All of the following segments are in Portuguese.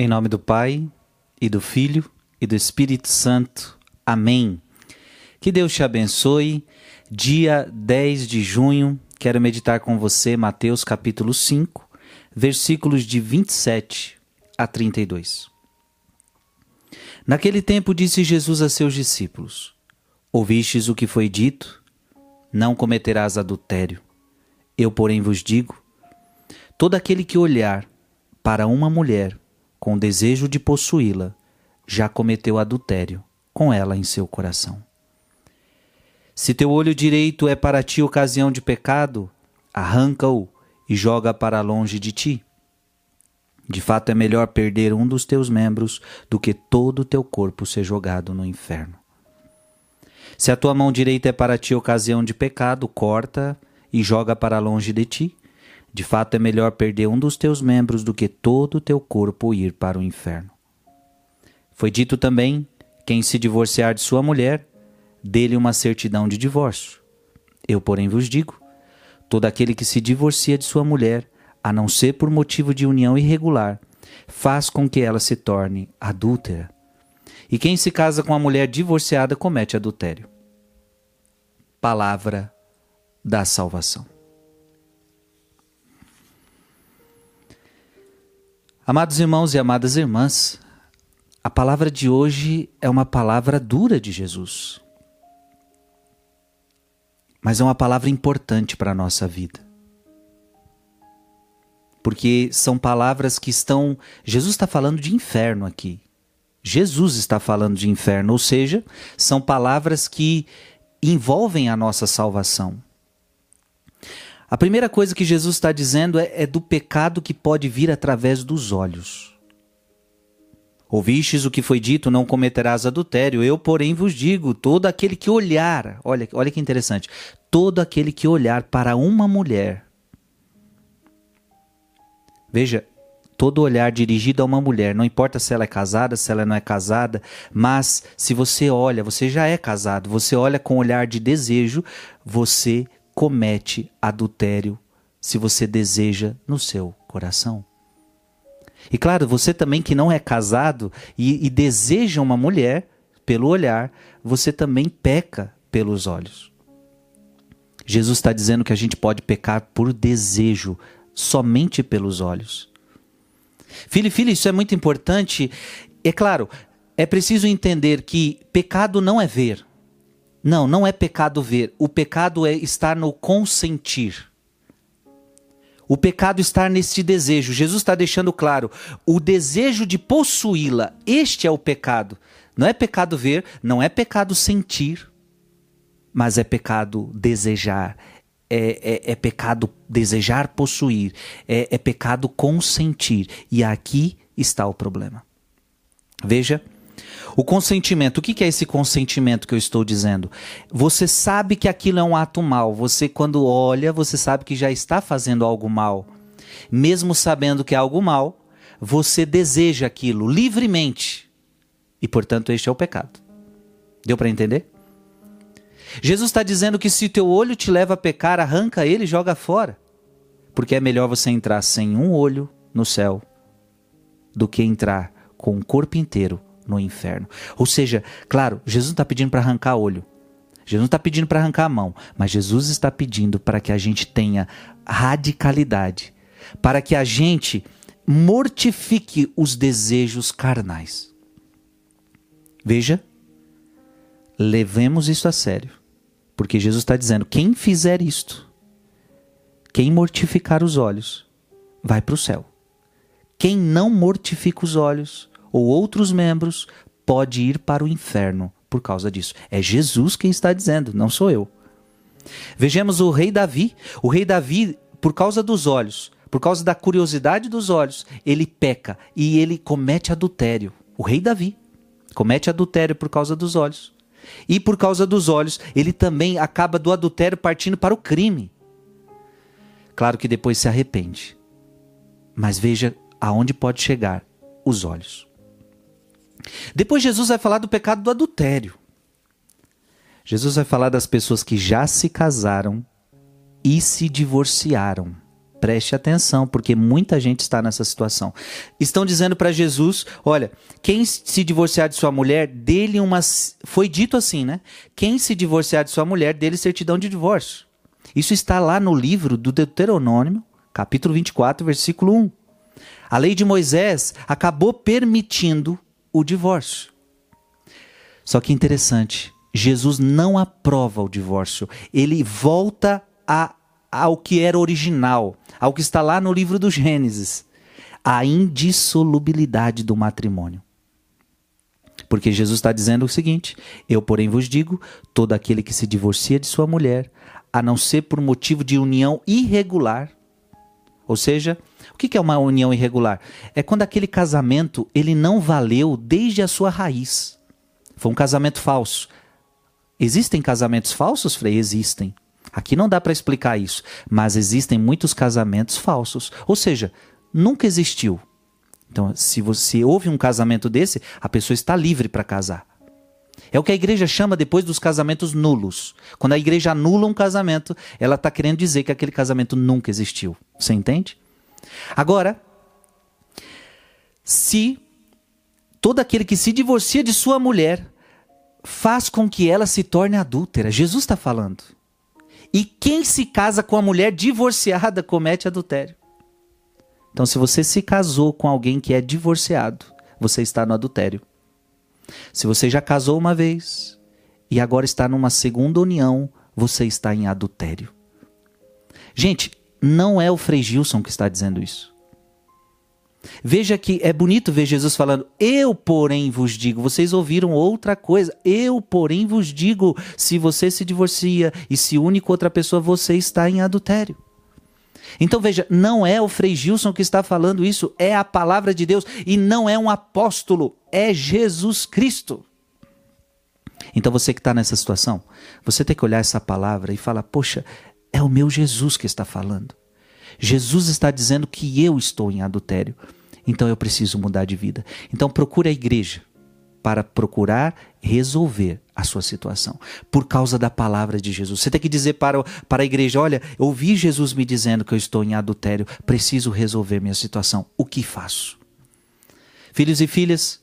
Em nome do Pai, e do Filho, e do Espírito Santo. Amém. Que Deus te abençoe. Dia 10 de junho, quero meditar com você Mateus capítulo 5, versículos de 27 a 32. Naquele tempo disse Jesus a seus discípulos: Ouvistes o que foi dito? Não cometerás adultério. Eu, porém, vos digo: todo aquele que olhar para uma mulher com desejo de possuí-la, já cometeu adultério com ela em seu coração. Se teu olho direito é para ti ocasião de pecado, arranca-o e joga para longe de ti. De fato, é melhor perder um dos teus membros do que todo o teu corpo ser jogado no inferno. Se a tua mão direita é para ti ocasião de pecado, corta e joga para longe de ti. De fato, é melhor perder um dos teus membros do que todo o teu corpo ir para o inferno. Foi dito também: quem se divorciar de sua mulher, dê-lhe uma certidão de divórcio. Eu, porém, vos digo: todo aquele que se divorcia de sua mulher, a não ser por motivo de união irregular, faz com que ela se torne adúltera. E quem se casa com uma mulher divorciada comete adultério. Palavra da salvação. Amados irmãos e amadas irmãs, a palavra de hoje é uma palavra dura de Jesus. Mas é uma palavra importante para a nossa vida. Porque são palavras que estão. Jesus está falando de inferno aqui. Jesus está falando de inferno, ou seja, são palavras que envolvem a nossa salvação. A primeira coisa que Jesus está dizendo é, é, do pecado que pode vir através dos olhos. Ouvistes o que foi dito, não cometerás adultério. Eu, porém, vos digo: todo aquele que olhar, olha, olha que interessante, todo aquele que olhar para uma mulher. Veja, todo olhar dirigido a uma mulher, não importa se ela é casada, se ela não é casada, mas se você olha, você já é casado, você olha com olhar de desejo, você comete adultério se você deseja no seu coração. E claro, você também que não é casado e, e deseja uma mulher pelo olhar, você também peca pelos olhos. Jesus está dizendo que a gente pode pecar por desejo, somente pelos olhos. Filho filha, isso é muito importante. É claro, é preciso entender que pecado não é ver. Não, não é pecado ver. O pecado é estar no consentir. O pecado está nesse desejo. Jesus está deixando claro: o desejo de possuí-la. Este é o pecado. Não é pecado ver, não é pecado sentir, mas é pecado desejar. É, é, é pecado desejar possuir. É, é pecado consentir. E aqui está o problema. Veja o consentimento, o que é esse consentimento que eu estou dizendo? Você sabe que aquilo é um ato mal. Você, quando olha, você sabe que já está fazendo algo mal. Mesmo sabendo que é algo mal, você deseja aquilo livremente. E, portanto, este é o pecado. Deu para entender? Jesus está dizendo que se teu olho te leva a pecar, arranca ele e joga fora. Porque é melhor você entrar sem um olho no céu do que entrar com o corpo inteiro no inferno. Ou seja, claro, Jesus está pedindo para arrancar olho. Jesus não está pedindo para arrancar a mão, mas Jesus está pedindo para que a gente tenha radicalidade, para que a gente mortifique os desejos carnais. Veja, levemos isso a sério, porque Jesus está dizendo: quem fizer isto, quem mortificar os olhos, vai para o céu. Quem não mortifica os olhos, ou outros membros, pode ir para o inferno por causa disso. É Jesus quem está dizendo, não sou eu. Vejamos o rei Davi. O rei Davi, por causa dos olhos, por causa da curiosidade dos olhos, ele peca e ele comete adultério. O rei Davi comete adultério por causa dos olhos. E por causa dos olhos, ele também acaba do adultério partindo para o crime. Claro que depois se arrepende. Mas veja aonde pode chegar os olhos. Depois Jesus vai falar do pecado do adultério. Jesus vai falar das pessoas que já se casaram e se divorciaram. Preste atenção, porque muita gente está nessa situação. Estão dizendo para Jesus: olha, quem se divorciar de sua mulher, dele uma. Foi dito assim, né? Quem se divorciar de sua mulher, dele certidão de divórcio. Isso está lá no livro do Deuteronômio, capítulo 24, versículo 1. A lei de Moisés acabou permitindo o divórcio. Só que interessante, Jesus não aprova o divórcio. Ele volta a, ao que era original, ao que está lá no livro do Gênesis, a indissolubilidade do matrimônio. Porque Jesus está dizendo o seguinte: Eu, porém, vos digo: todo aquele que se divorcia de sua mulher, a não ser por motivo de união irregular, ou seja, o que é uma união irregular? É quando aquele casamento ele não valeu desde a sua raiz. Foi um casamento falso. Existem casamentos falsos, Frei? Existem. Aqui não dá para explicar isso, mas existem muitos casamentos falsos. Ou seja, nunca existiu. Então, se você houve um casamento desse, a pessoa está livre para casar. É o que a igreja chama depois dos casamentos nulos. Quando a igreja anula um casamento, ela está querendo dizer que aquele casamento nunca existiu. Você entende? Agora, se todo aquele que se divorcia de sua mulher faz com que ela se torne adúltera, Jesus está falando. E quem se casa com a mulher divorciada comete adultério. Então, se você se casou com alguém que é divorciado, você está no adultério. Se você já casou uma vez e agora está numa segunda união, você está em adultério. Gente, não é o Frei Gilson que está dizendo isso. Veja que é bonito ver Jesus falando: Eu, porém, vos digo. Vocês ouviram outra coisa. Eu, porém, vos digo: se você se divorcia e se une com outra pessoa, você está em adultério. Então veja, não é o Frei Gilson que está falando isso, é a palavra de Deus e não é um apóstolo, é Jesus Cristo. Então você que está nessa situação, você tem que olhar essa palavra e falar: Poxa, é o meu Jesus que está falando. Jesus está dizendo que eu estou em adultério. Então eu preciso mudar de vida. Então procure a igreja para procurar resolver a sua situação por causa da palavra de Jesus. Você tem que dizer para, para a igreja: olha, eu ouvi Jesus me dizendo que eu estou em adultério, preciso resolver minha situação. O que faço? Filhos e filhas,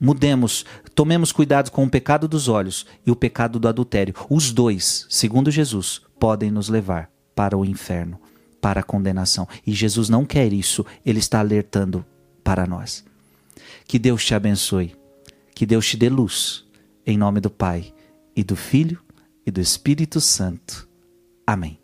mudemos, tomemos cuidado com o pecado dos olhos e o pecado do adultério. Os dois, segundo Jesus, podem nos levar para o inferno, para a condenação. E Jesus não quer isso, ele está alertando para nós. Que Deus te abençoe. Que Deus te dê luz. Em nome do Pai, e do Filho, e do Espírito Santo. Amém.